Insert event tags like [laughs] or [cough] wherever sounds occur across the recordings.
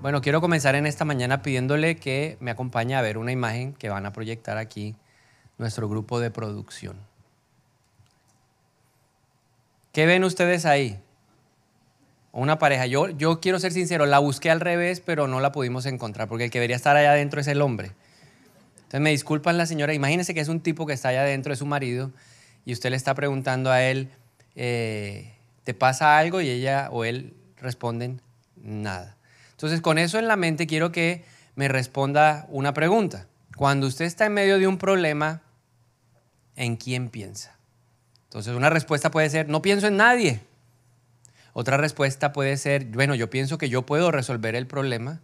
Bueno, quiero comenzar en esta mañana pidiéndole que me acompañe a ver una imagen que van a proyectar aquí nuestro grupo de producción. ¿Qué ven ustedes ahí? Una pareja. Yo, yo quiero ser sincero, la busqué al revés, pero no la pudimos encontrar, porque el que debería estar allá adentro es el hombre. Entonces me disculpan la señora, imagínense que es un tipo que está allá adentro, es su marido, y usted le está preguntando a él, eh, ¿te pasa algo? Y ella o él responden, nada. Entonces con eso en la mente quiero que me responda una pregunta. Cuando usted está en medio de un problema, ¿en quién piensa? Entonces una respuesta puede ser, no pienso en nadie. Otra respuesta puede ser, bueno, yo pienso que yo puedo resolver el problema.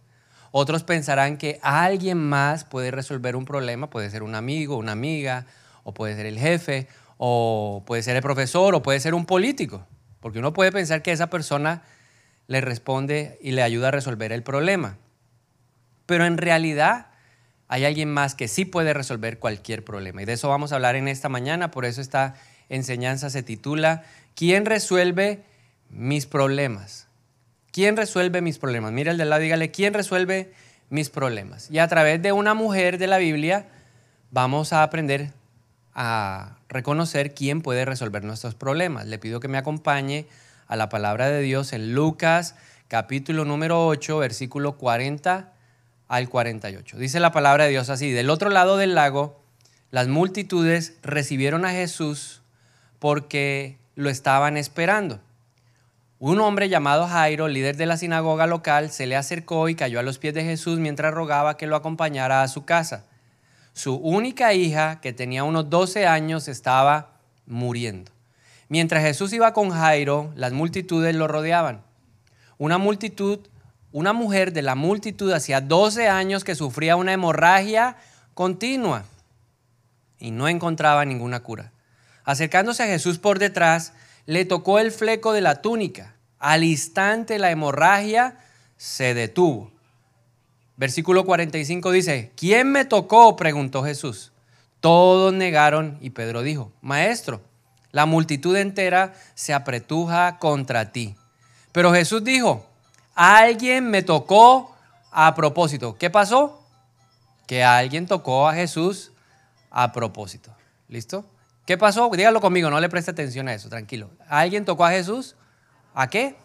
Otros pensarán que alguien más puede resolver un problema, puede ser un amigo, una amiga, o puede ser el jefe, o puede ser el profesor, o puede ser un político. Porque uno puede pensar que esa persona le responde y le ayuda a resolver el problema. Pero en realidad hay alguien más que sí puede resolver cualquier problema. Y de eso vamos a hablar en esta mañana. Por eso esta enseñanza se titula ¿Quién resuelve mis problemas? ¿Quién resuelve mis problemas? Mira el de lado, dígale, ¿quién resuelve mis problemas? Y a través de una mujer de la Biblia vamos a aprender a reconocer quién puede resolver nuestros problemas. Le pido que me acompañe a la palabra de Dios en Lucas capítulo número 8, versículo 40 al 48. Dice la palabra de Dios así, del otro lado del lago, las multitudes recibieron a Jesús porque lo estaban esperando. Un hombre llamado Jairo, líder de la sinagoga local, se le acercó y cayó a los pies de Jesús mientras rogaba que lo acompañara a su casa. Su única hija, que tenía unos 12 años, estaba muriendo. Mientras Jesús iba con Jairo, las multitudes lo rodeaban. Una multitud, una mujer de la multitud hacía 12 años que sufría una hemorragia continua y no encontraba ninguna cura. Acercándose a Jesús por detrás, le tocó el fleco de la túnica. Al instante la hemorragia se detuvo. Versículo 45 dice, ¿quién me tocó? preguntó Jesús. Todos negaron y Pedro dijo, Maestro, la multitud entera se apretuja contra ti. Pero Jesús dijo, alguien me tocó a propósito. ¿Qué pasó? Que alguien tocó a Jesús a propósito. ¿Listo? ¿Qué pasó? Dígalo conmigo, no le preste atención a eso, tranquilo. ¿Alguien tocó a Jesús? ¿A qué?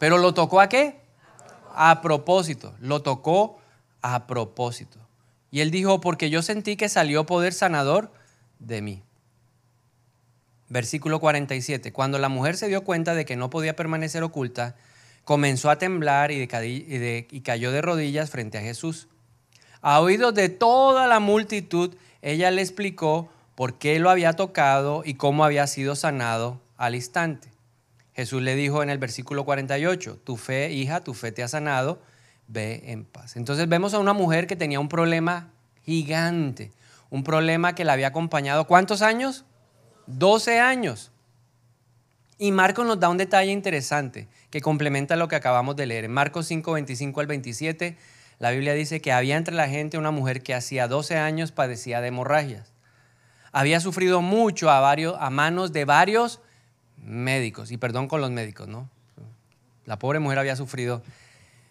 ¿Pero lo tocó a qué? A propósito. Lo tocó a propósito. Y él dijo, porque yo sentí que salió poder sanador de mí. Versículo 47. Cuando la mujer se dio cuenta de que no podía permanecer oculta, comenzó a temblar y, cayó de rodillas frente a Jesús. A oídos de toda la multitud, ella le explicó por qué lo había tocado y cómo había sido sanado al instante. Jesús le dijo en el versículo 48, tu fe, hija, tu fe te ha sanado, ve en paz. Entonces vemos a una mujer que tenía un problema gigante, un problema que la había acompañado, ¿cuántos años? 12 años. Y Marcos nos da un detalle interesante que complementa lo que acabamos de leer. En Marcos 5, 25 al 27, la Biblia dice que había entre la gente una mujer que hacía 12 años padecía de hemorragias. Había sufrido mucho a, varios, a manos de varios médicos, y perdón con los médicos, ¿no? La pobre mujer había sufrido.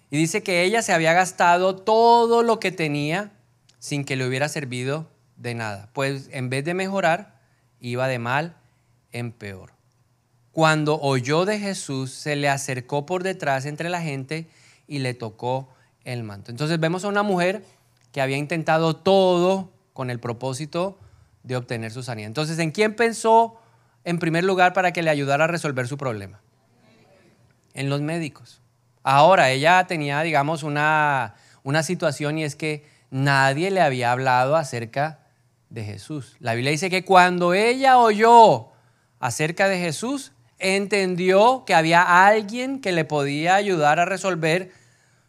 Y dice que ella se había gastado todo lo que tenía sin que le hubiera servido de nada. Pues en vez de mejorar, iba de mal en peor. Cuando oyó de Jesús, se le acercó por detrás entre la gente y le tocó el manto. Entonces vemos a una mujer que había intentado todo con el propósito de obtener su sanidad. Entonces, ¿en quién pensó en primer lugar para que le ayudara a resolver su problema? En los médicos. Ahora, ella tenía, digamos, una, una situación y es que nadie le había hablado acerca de Jesús. La Biblia dice que cuando ella oyó acerca de Jesús, entendió que había alguien que le podía ayudar a resolver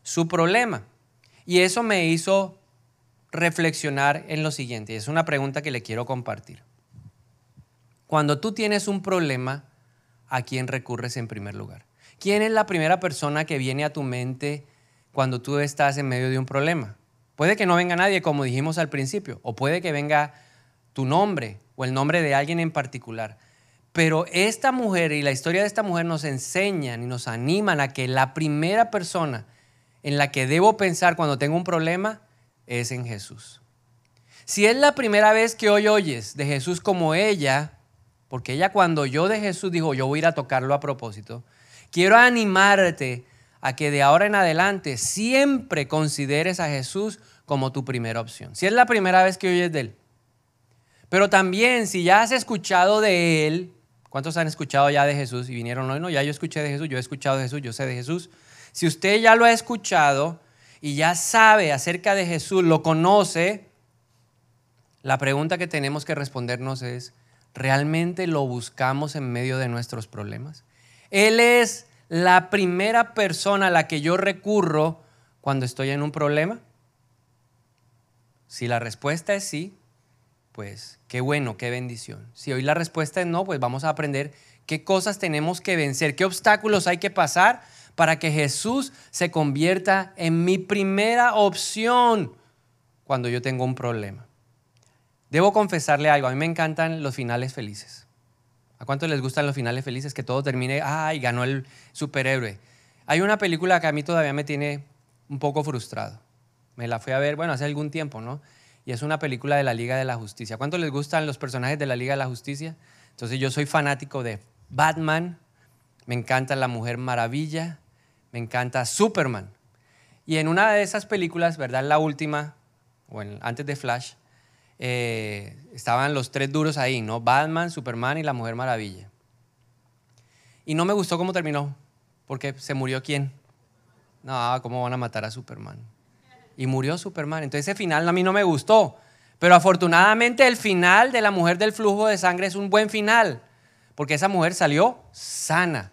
su problema. Y eso me hizo reflexionar en lo siguiente. Es una pregunta que le quiero compartir. Cuando tú tienes un problema, ¿a quién recurres en primer lugar? ¿Quién es la primera persona que viene a tu mente cuando tú estás en medio de un problema? Puede que no venga nadie, como dijimos al principio, o puede que venga tu nombre o el nombre de alguien en particular. Pero esta mujer y la historia de esta mujer nos enseñan y nos animan a que la primera persona en la que debo pensar cuando tengo un problema es en Jesús. Si es la primera vez que hoy oyes de Jesús como ella, porque ella cuando yo de Jesús dijo, yo voy a ir a tocarlo a propósito, quiero animarte a que de ahora en adelante siempre consideres a Jesús como tu primera opción. Si es la primera vez que oyes de Él. Pero también si ya has escuchado de Él, ¿cuántos han escuchado ya de Jesús y vinieron hoy? No, ya yo escuché de Jesús, yo he escuchado de Jesús, yo sé de Jesús. Si usted ya lo ha escuchado y ya sabe acerca de Jesús, lo conoce, la pregunta que tenemos que respondernos es, ¿realmente lo buscamos en medio de nuestros problemas? Él es la primera persona a la que yo recurro cuando estoy en un problema. Si la respuesta es sí, pues qué bueno, qué bendición. Si hoy la respuesta es no, pues vamos a aprender qué cosas tenemos que vencer, qué obstáculos hay que pasar para que Jesús se convierta en mi primera opción cuando yo tengo un problema. Debo confesarle algo, a mí me encantan los finales felices. ¿A cuántos les gustan los finales felices? Que todo termine, ay, ganó el superhéroe. Hay una película que a mí todavía me tiene un poco frustrado. Me la fui a ver, bueno, hace algún tiempo, ¿no? Y es una película de la Liga de la Justicia. ¿Cuántos les gustan los personajes de la Liga de la Justicia? Entonces yo soy fanático de Batman, me encanta la Mujer Maravilla, me encanta Superman. Y en una de esas películas, ¿verdad? La última, o antes de Flash, eh, estaban los tres duros ahí, ¿no? Batman, Superman y la Mujer Maravilla. Y no me gustó cómo terminó, porque se murió quién. No, ¿cómo van a matar a Superman? Y murió Superman. Entonces ese final a mí no me gustó. Pero afortunadamente el final de la mujer del flujo de sangre es un buen final, porque esa mujer salió sana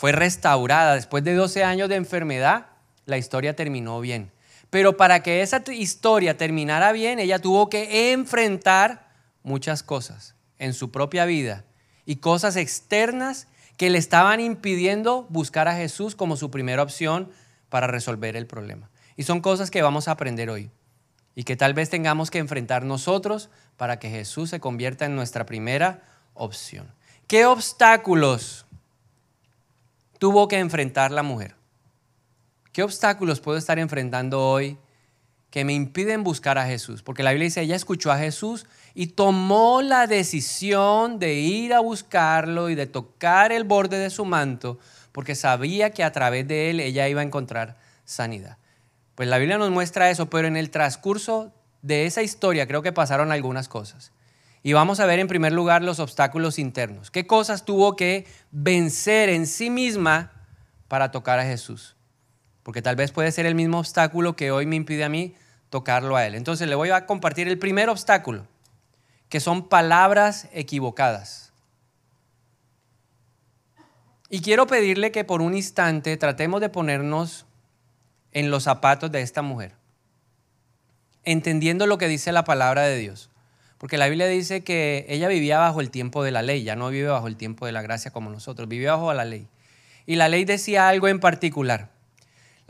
fue restaurada. Después de 12 años de enfermedad, la historia terminó bien. Pero para que esa historia terminara bien, ella tuvo que enfrentar muchas cosas en su propia vida y cosas externas que le estaban impidiendo buscar a Jesús como su primera opción para resolver el problema. Y son cosas que vamos a aprender hoy y que tal vez tengamos que enfrentar nosotros para que Jesús se convierta en nuestra primera opción. ¿Qué obstáculos tuvo que enfrentar la mujer? ¿Qué obstáculos puedo estar enfrentando hoy que me impiden buscar a Jesús? Porque la Biblia dice, ella escuchó a Jesús y tomó la decisión de ir a buscarlo y de tocar el borde de su manto, porque sabía que a través de él ella iba a encontrar sanidad. Pues la Biblia nos muestra eso, pero en el transcurso de esa historia creo que pasaron algunas cosas. Y vamos a ver en primer lugar los obstáculos internos. ¿Qué cosas tuvo que vencer en sí misma para tocar a Jesús? Porque tal vez puede ser el mismo obstáculo que hoy me impide a mí tocarlo a Él. Entonces le voy a compartir el primer obstáculo, que son palabras equivocadas. Y quiero pedirle que por un instante tratemos de ponernos en los zapatos de esta mujer, entendiendo lo que dice la palabra de Dios. Porque la Biblia dice que ella vivía bajo el tiempo de la ley, ya no vive bajo el tiempo de la gracia como nosotros, vivía bajo la ley. Y la ley decía algo en particular.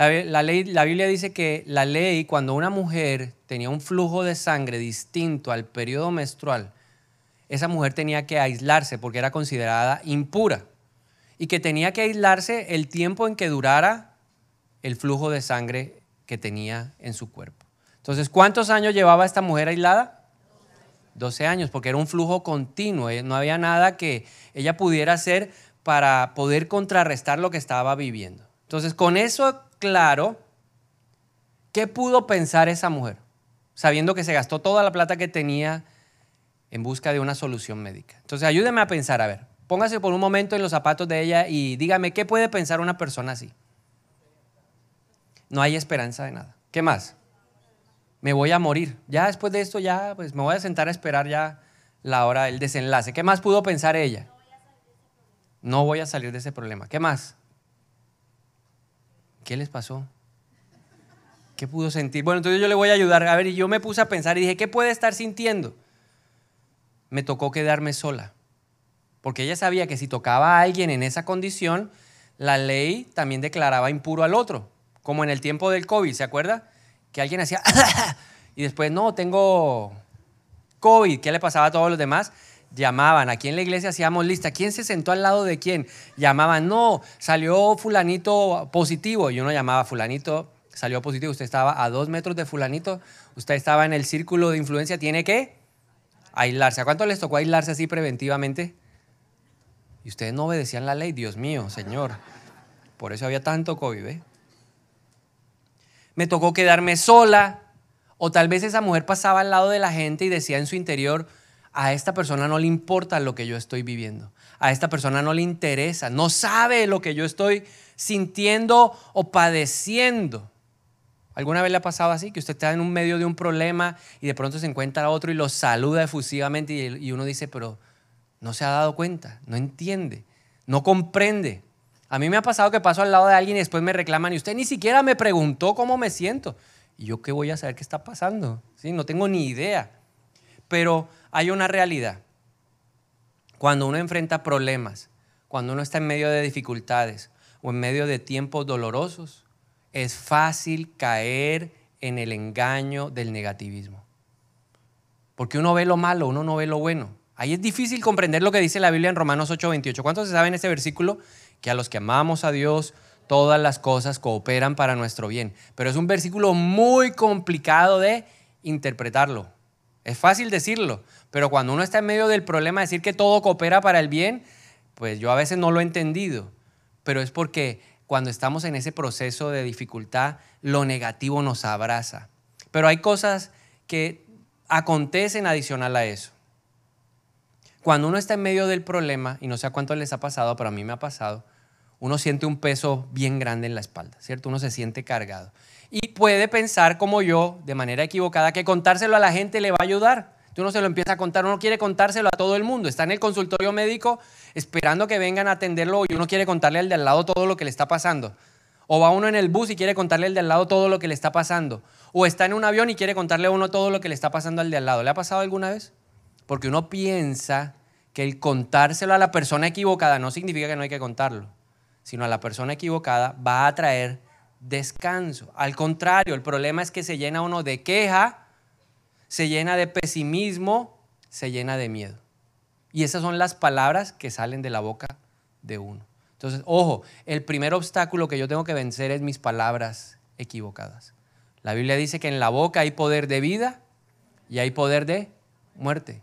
La, ley, la Biblia dice que la ley, cuando una mujer tenía un flujo de sangre distinto al periodo menstrual, esa mujer tenía que aislarse porque era considerada impura. Y que tenía que aislarse el tiempo en que durara el flujo de sangre que tenía en su cuerpo. Entonces, ¿cuántos años llevaba esta mujer aislada? 12 años, porque era un flujo continuo, eh, no había nada que ella pudiera hacer para poder contrarrestar lo que estaba viviendo. Entonces, con eso claro, ¿qué pudo pensar esa mujer? Sabiendo que se gastó toda la plata que tenía en busca de una solución médica. Entonces, ayúdeme a pensar, a ver, póngase por un momento en los zapatos de ella y dígame, ¿qué puede pensar una persona así? No hay esperanza de nada. ¿Qué más? me voy a morir. Ya después de esto, ya pues me voy a sentar a esperar ya la hora del desenlace. ¿Qué más pudo pensar ella? No voy a salir de ese problema. ¿Qué más? ¿Qué les pasó? ¿Qué pudo sentir? Bueno, entonces yo le voy a ayudar. A ver, y yo me puse a pensar y dije, ¿qué puede estar sintiendo? Me tocó quedarme sola. Porque ella sabía que si tocaba a alguien en esa condición, la ley también declaraba impuro al otro. Como en el tiempo del COVID, ¿se acuerda? que alguien hacía [laughs] y después, no, tengo COVID, ¿qué le pasaba a todos los demás? Llamaban, aquí en la iglesia hacíamos lista, ¿quién se sentó al lado de quién? Llamaban, no, salió fulanito positivo, y uno llamaba fulanito salió positivo, usted estaba a dos metros de fulanito, usted estaba en el círculo de influencia, tiene que aislarse. ¿A cuánto les tocó aislarse así preventivamente? Y ustedes no obedecían la ley, Dios mío, Señor. Por eso había tanto COVID. ¿eh? Me tocó quedarme sola. O tal vez esa mujer pasaba al lado de la gente y decía en su interior, a esta persona no le importa lo que yo estoy viviendo. A esta persona no le interesa, no sabe lo que yo estoy sintiendo o padeciendo. ¿Alguna vez le ha pasado así? Que usted está en un medio de un problema y de pronto se encuentra a otro y lo saluda efusivamente y uno dice, pero no se ha dado cuenta, no entiende, no comprende. A mí me ha pasado que paso al lado de alguien y después me reclaman y usted ni siquiera me preguntó cómo me siento. ¿Y yo qué voy a saber qué está pasando? ¿Sí? No tengo ni idea. Pero hay una realidad. Cuando uno enfrenta problemas, cuando uno está en medio de dificultades o en medio de tiempos dolorosos, es fácil caer en el engaño del negativismo. Porque uno ve lo malo, uno no ve lo bueno. Ahí es difícil comprender lo que dice la Biblia en Romanos 8:28. ¿Cuántos se saben este versículo? Que a los que amamos a Dios, todas las cosas cooperan para nuestro bien. Pero es un versículo muy complicado de interpretarlo. Es fácil decirlo, pero cuando uno está en medio del problema, decir que todo coopera para el bien, pues yo a veces no lo he entendido. Pero es porque cuando estamos en ese proceso de dificultad, lo negativo nos abraza. Pero hay cosas que acontecen adicional a eso. Cuando uno está en medio del problema, y no sé a cuánto les ha pasado, pero a mí me ha pasado, uno siente un peso bien grande en la espalda, ¿cierto? Uno se siente cargado. Y puede pensar como yo, de manera equivocada, que contárselo a la gente le va a ayudar. Tú no se lo empieza a contar, uno quiere contárselo a todo el mundo. Está en el consultorio médico esperando que vengan a atenderlo y uno quiere contarle al de al lado todo lo que le está pasando. O va uno en el bus y quiere contarle al de al lado todo lo que le está pasando. O está en un avión y quiere contarle a uno todo lo que le está pasando al de al lado. ¿Le ha pasado alguna vez? Porque uno piensa que el contárselo a la persona equivocada no significa que no hay que contarlo, sino a la persona equivocada va a traer descanso. Al contrario, el problema es que se llena uno de queja, se llena de pesimismo, se llena de miedo. Y esas son las palabras que salen de la boca de uno. Entonces, ojo, el primer obstáculo que yo tengo que vencer es mis palabras equivocadas. La Biblia dice que en la boca hay poder de vida y hay poder de muerte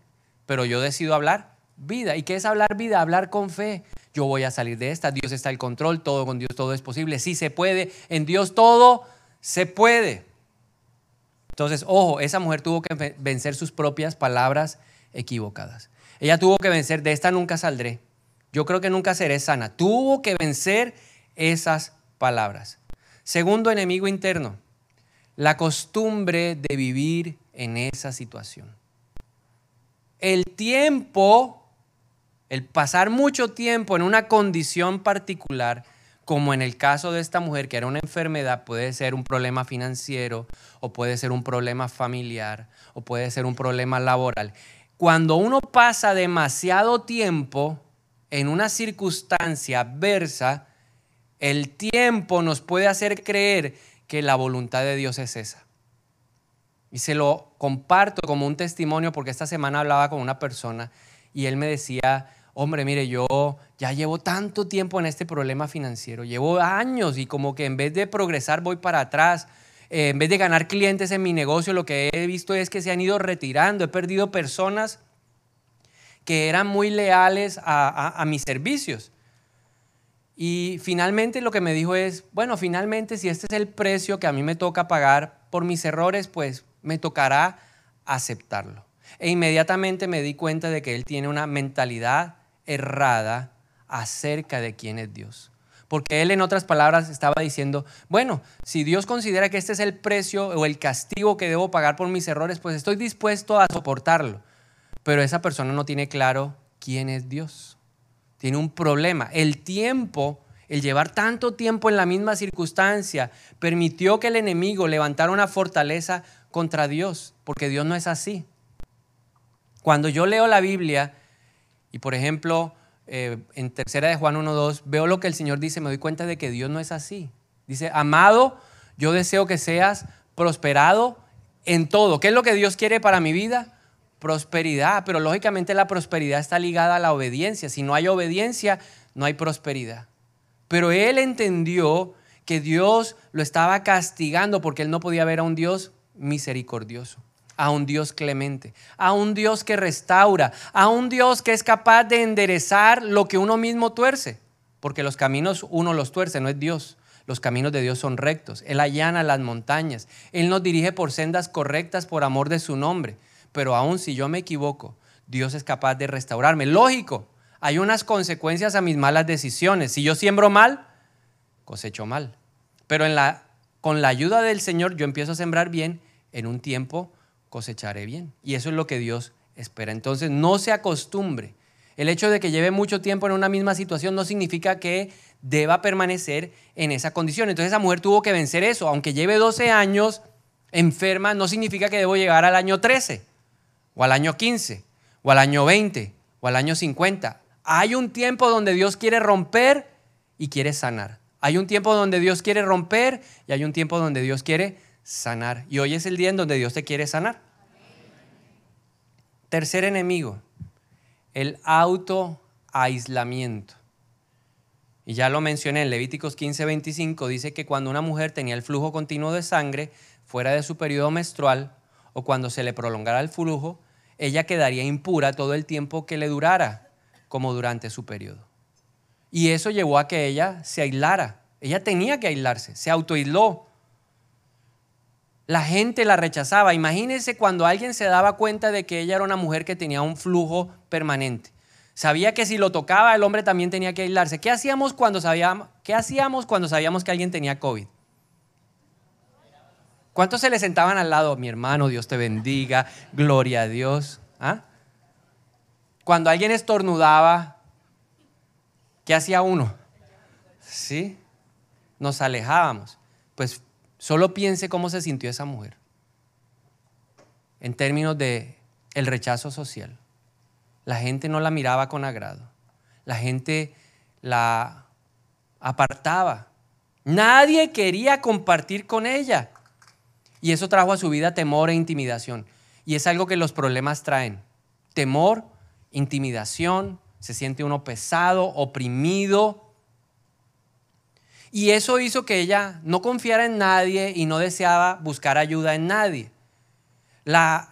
pero yo decido hablar vida. ¿Y qué es hablar vida? Hablar con fe. Yo voy a salir de esta, Dios está al control, todo con Dios todo es posible. Sí se puede, en Dios todo se puede. Entonces, ojo, esa mujer tuvo que vencer sus propias palabras equivocadas. Ella tuvo que vencer, de esta nunca saldré. Yo creo que nunca seré sana. Tuvo que vencer esas palabras. Segundo enemigo interno, la costumbre de vivir en esa situación el tiempo, el pasar mucho tiempo en una condición particular, como en el caso de esta mujer, que era una enfermedad, puede ser un problema financiero, o puede ser un problema familiar, o puede ser un problema laboral. Cuando uno pasa demasiado tiempo en una circunstancia adversa, el tiempo nos puede hacer creer que la voluntad de Dios es esa. Y se lo comparto como un testimonio porque esta semana hablaba con una persona y él me decía, hombre, mire, yo ya llevo tanto tiempo en este problema financiero, llevo años y como que en vez de progresar voy para atrás, eh, en vez de ganar clientes en mi negocio, lo que he visto es que se han ido retirando, he perdido personas que eran muy leales a mis servicios. Y finalmente lo que me dijo es, bueno, finalmente si este es el precio que a mí me toca pagar por mis errores, pues me tocará aceptarlo. E inmediatamente me di cuenta de que él tiene una mentalidad errada acerca de quién es Dios. Porque él en otras palabras estaba diciendo, bueno, si Dios considera que este es el precio o el castigo que debo pagar por mis errores, pues estoy dispuesto a soportarlo. Pero esa persona no tiene claro quién es Dios. Tiene un problema. El tiempo, el llevar tanto tiempo en la misma circunstancia, permitió que el enemigo levantara una fortaleza contra Dios, porque Dios no es así. Cuando yo leo la Biblia y por ejemplo eh, en tercera de Juan 1.2 veo lo que el Señor dice, me doy cuenta de que Dios no es así. Dice, amado, yo deseo que seas prosperado en todo. ¿Qué es lo que Dios quiere para mi vida? Prosperidad, pero lógicamente la prosperidad está ligada a la obediencia. Si no hay obediencia, no hay prosperidad. Pero Él entendió que Dios lo estaba castigando porque él no podía ver a un Dios misericordioso, a un Dios clemente, a un Dios que restaura, a un Dios que es capaz de enderezar lo que uno mismo tuerce, porque los caminos uno los tuerce, no es Dios. Los caminos de Dios son rectos. Él allana las montañas. Él nos dirige por sendas correctas por amor de su nombre. Pero aun si yo me equivoco, Dios es capaz de restaurarme. Lógico, hay unas consecuencias a mis malas decisiones. Si yo siembro mal, cosecho mal. Pero con la ayuda del Señor yo empiezo a sembrar bien, en un tiempo cosecharé bien. Y eso es lo que Dios espera. Entonces no se acostumbre. El hecho de que lleve mucho tiempo en una misma situación no significa que deba permanecer en esa condición. Entonces esa mujer tuvo que vencer eso. Aunque lleve 12 años enferma, no significa que debo llegar al año 13, o al año 15, o al año 20, o al año 50. Hay un tiempo donde Dios quiere romper y quiere sanar. Hay un tiempo donde Dios quiere romper y hay un tiempo donde Dios quiere sanar. Y hoy es el día en donde Dios te quiere sanar. Tercer enemigo, el autoaislamiento. Y ya lo mencioné en Levíticos 15:25, dice que cuando una mujer tenía el flujo continuo de sangre fuera de su periodo menstrual o cuando se le prolongara el flujo, ella quedaría impura todo el tiempo que le durara, como durante su periodo. Y eso llevó a que ella se aislara. Ella tenía que aislarse, se autoaisló. La gente la rechazaba. Imagínense cuando alguien se daba cuenta de que ella era una mujer que tenía un flujo permanente. Sabía que si lo tocaba el hombre también tenía que aislarse. ¿Qué hacíamos cuando sabíamos, qué hacíamos cuando sabíamos que alguien tenía COVID? ¿Cuántos se le sentaban al lado? Mi hermano, Dios te bendiga, gloria a Dios. ¿Ah? Cuando alguien estornudaba, ¿qué hacía uno? ¿Sí? Nos alejábamos. Pues solo piense cómo se sintió esa mujer en términos de el rechazo social la gente no la miraba con agrado. La gente la apartaba. Nadie quería compartir con ella. Y eso trajo a su vida temor e intimidación. Y es algo que los problemas traen. Temor, intimidación, se siente uno pesado, oprimido. Y eso hizo que ella no confiara en nadie y no deseaba buscar ayuda en nadie.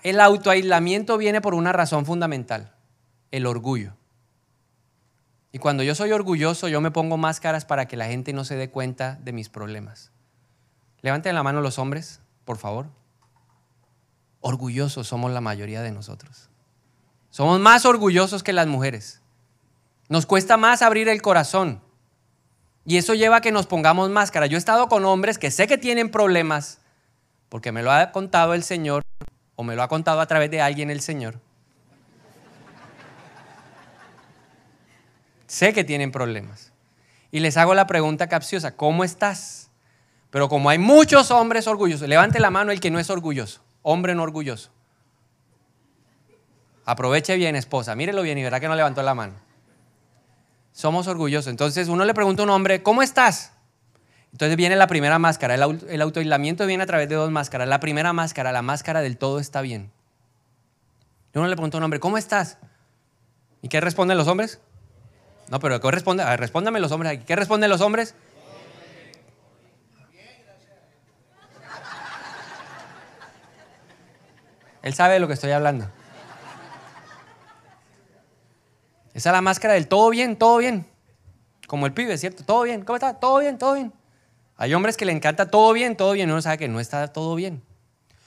El autoaislamiento viene por una razón fundamental el orgullo. Y cuando yo soy orgulloso, yo me pongo máscaras para que la gente no se dé cuenta de mis problemas. Levanten la mano los hombres, por favor. Orgullosos somos la mayoría de nosotros. Somos más orgullosos que las mujeres. Nos cuesta más abrir el corazón. Y eso lleva a que nos pongamos máscara. Yo he estado con hombres que sé que tienen problemas, porque me lo ha contado el Señor, o me lo ha contado a través de alguien el Señor. Sé que tienen problemas. Y les hago la pregunta capciosa, ¿cómo estás? Pero como hay muchos hombres orgullosos, levante la mano el que no es orgulloso, hombre no orgulloso. Aproveche bien, esposa, mírelo bien y verá que no levantó la mano. Somos orgullosos. Entonces uno le pregunta a un hombre, ¿cómo estás? Entonces viene la primera máscara. El, el viene a través de dos máscaras. La primera máscara, la máscara del todo está bien. Uno le pregunta a un hombre, ¿cómo estás? ¿Y qué responden los hombres? No, pero ¿qué responde? A ver, respóndame los hombres. ¿Qué responden los hombres? Él sabe de lo que estoy hablando. Esa es la máscara del todo bien, todo bien. Como el pibe, ¿cierto? Todo bien. ¿Cómo está? Todo bien, todo bien. Hay hombres que le encanta todo bien, todo bien. Uno sabe que no está todo bien.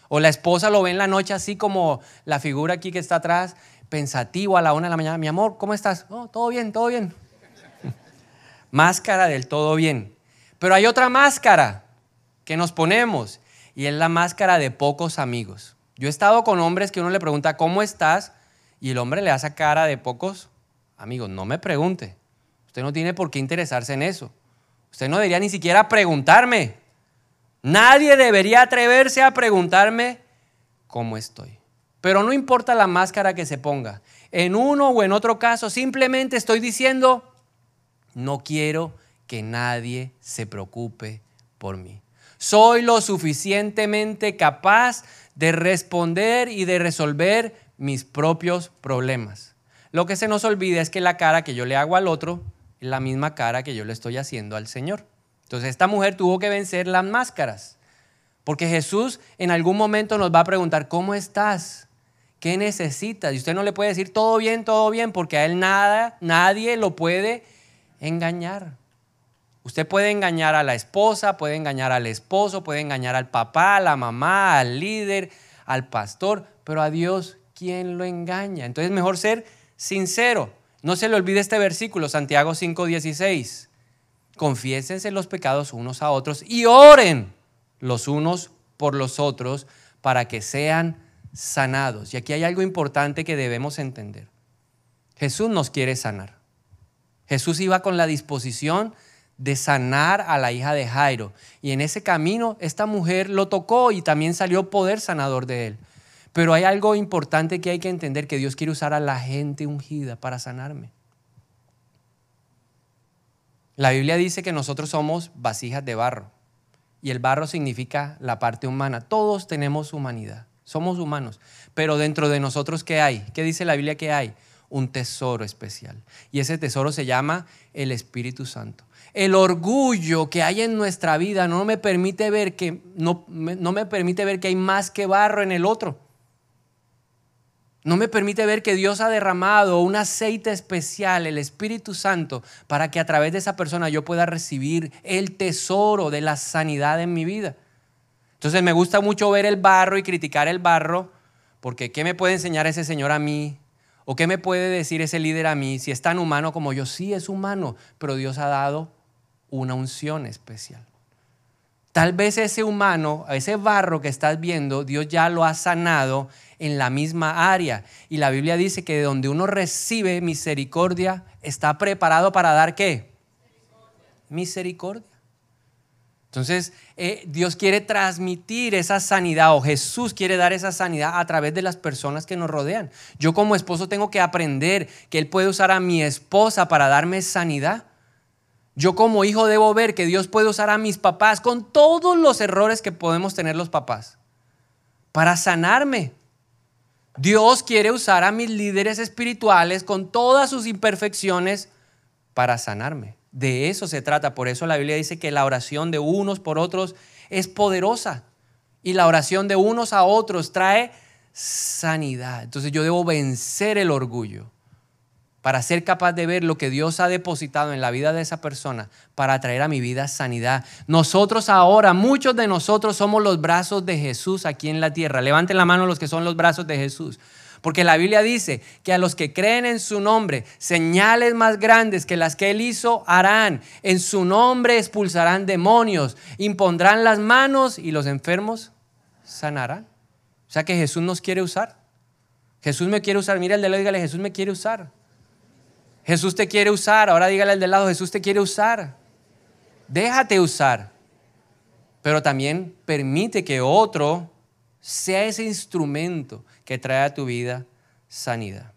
O la esposa lo ve en la noche así como la figura aquí que está atrás pensativo a la una de la mañana, mi amor, ¿cómo estás? Oh, todo bien, todo bien. [laughs] máscara del todo bien. Pero hay otra máscara que nos ponemos y es la máscara de pocos amigos. Yo he estado con hombres que uno le pregunta, ¿cómo estás? Y el hombre le hace cara de pocos amigos. No me pregunte. Usted no tiene por qué interesarse en eso. Usted no debería ni siquiera preguntarme. Nadie debería atreverse a preguntarme cómo estoy. Pero no importa la máscara que se ponga. En uno o en otro caso, simplemente estoy diciendo, no quiero que nadie se preocupe por mí. Soy lo suficientemente capaz de responder y de resolver mis propios problemas. Lo que se nos olvida es que la cara que yo le hago al otro es la misma cara que yo le estoy haciendo al Señor. Entonces esta mujer tuvo que vencer las máscaras. Porque Jesús en algún momento nos va a preguntar, ¿cómo estás? ¿Qué necesitas? Y usted no le puede decir todo bien, todo bien, porque a él nada, nadie lo puede engañar. Usted puede engañar a la esposa, puede engañar al esposo, puede engañar al papá, a la mamá, al líder, al pastor, pero a Dios, ¿quién lo engaña? Entonces mejor ser sincero. No se le olvide este versículo, Santiago 5:16. Confiésense los pecados unos a otros y oren los unos por los otros para que sean sanados. Y aquí hay algo importante que debemos entender. Jesús nos quiere sanar. Jesús iba con la disposición de sanar a la hija de Jairo. Y en ese camino esta mujer lo tocó y también salió poder sanador de él. Pero hay algo importante que hay que entender, que Dios quiere usar a la gente ungida para sanarme. La Biblia dice que nosotros somos vasijas de barro. Y el barro significa la parte humana. Todos tenemos humanidad. Somos humanos. Pero dentro de nosotros, ¿qué hay? ¿Qué dice la Biblia que hay? Un tesoro especial. Y ese tesoro se llama el Espíritu Santo el orgullo que hay en nuestra vida no me permite ver que no, no, me permite ver que hay más que barro en el otro. No me permite ver que Dios ha derramado un aceite especial, el Espíritu Santo, para que a través de esa persona yo pueda recibir el tesoro de la sanidad en mi vida. Entonces me gusta mucho ver el barro y criticar el barro, porque ¿qué me puede enseñar ese Señor a mí? ¿O qué me puede decir ese líder a mí? Si es tan humano como yo, sí es humano, pero Dios ha dado una unción especial. Tal vez ese humano, ese barro que estás viendo, Dios ya lo ha sanado en la misma área. Y la Biblia dice que de donde uno recibe misericordia, está preparado para dar qué? Misericordia. Entonces, eh, Dios quiere transmitir esa sanidad o Jesús quiere dar esa sanidad a través de las personas que nos rodean. Yo como esposo tengo que aprender que Él puede usar a mi esposa para darme sanidad. Yo como hijo debo ver que Dios puede usar a mis papás con todos los errores que podemos tener los papás para sanarme. Dios quiere usar a mis líderes espirituales con todas sus imperfecciones para sanarme. De eso se trata. Por eso la Biblia dice que la oración de unos por otros es poderosa. Y la oración de unos a otros trae sanidad. Entonces yo debo vencer el orgullo para ser capaz de ver lo que Dios ha depositado en la vida de esa persona, para traer a mi vida sanidad. Nosotros ahora, muchos de nosotros somos los brazos de Jesús aquí en la tierra. Levanten la mano los que son los brazos de Jesús. Porque la Biblia dice que a los que creen en su nombre, señales más grandes que las que él hizo harán. En su nombre expulsarán demonios, impondrán las manos y los enfermos sanarán. O sea que Jesús nos quiere usar. Jesús me quiere usar. Mira el de la dígale, Jesús me quiere usar. Jesús te quiere usar. Ahora dígale al de lado, Jesús te quiere usar. Déjate usar. Pero también permite que otro sea ese instrumento que trae a tu vida sanidad.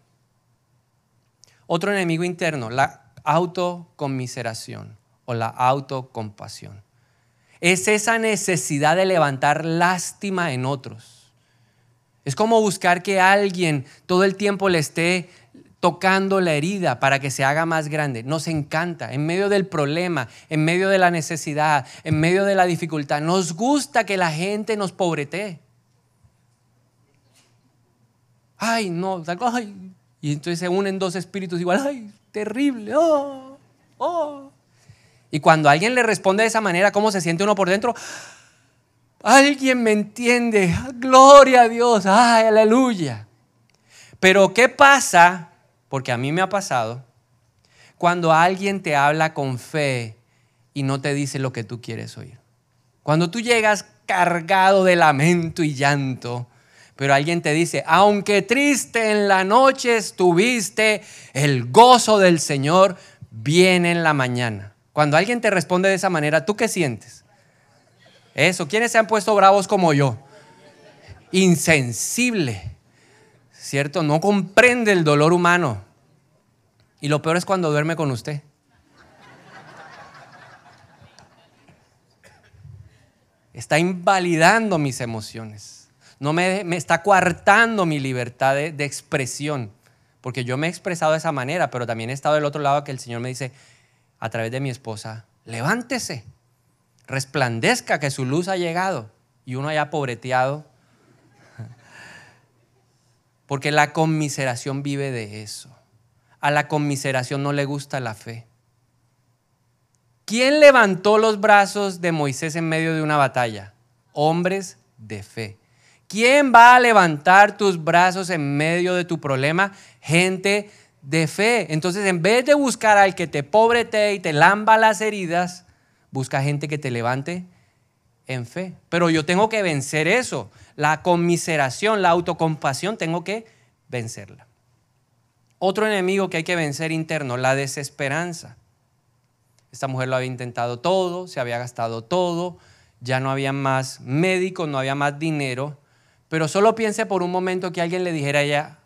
Otro enemigo interno, la autocomiseración o la autocompasión. Es esa necesidad de levantar lástima en otros. Es como buscar que alguien todo el tiempo le esté tocando la herida para que se haga más grande. Nos encanta, en medio del problema, en medio de la necesidad, en medio de la dificultad. Nos gusta que la gente nos pobretee. Ay, no, ay. Y entonces se unen dos espíritus igual, ay, terrible, oh, oh. Y cuando alguien le responde de esa manera, ¿cómo se siente uno por dentro? Alguien me entiende, gloria a Dios, ay, aleluya. Pero ¿qué pasa porque a mí me ha pasado, cuando alguien te habla con fe y no te dice lo que tú quieres oír. Cuando tú llegas cargado de lamento y llanto, pero alguien te dice, aunque triste en la noche estuviste, el gozo del Señor viene en la mañana. Cuando alguien te responde de esa manera, ¿tú qué sientes? Eso, ¿quiénes se han puesto bravos como yo? Insensible. ¿Cierto? No comprende el dolor humano. Y lo peor es cuando duerme con usted. Está invalidando mis emociones. No me, está coartando mi libertad de, de expresión. Porque yo me he expresado de esa manera, pero también he estado del otro lado que el Señor me dice, a través de mi esposa, levántese. resplandezca que su luz ha llegado y uno haya pobreteado. Porque la conmiseración vive de eso. A la conmiseración no le gusta la fe. ¿Quién levantó los brazos de Moisés en medio de una batalla? Hombres de fe. ¿Quién va a levantar tus brazos en medio de tu problema? Gente de fe. Entonces, en vez de buscar al que te pobrete y te lamba las heridas, busca gente que te levante en fe. Pero yo tengo que vencer eso. La conmiseración, la autocompasión, tengo que vencerla. Otro enemigo que hay que vencer interno, la desesperanza. Esta mujer lo había intentado todo, se había gastado todo, ya no había más médicos, no había más dinero, pero solo piense por un momento que alguien le dijera a ella,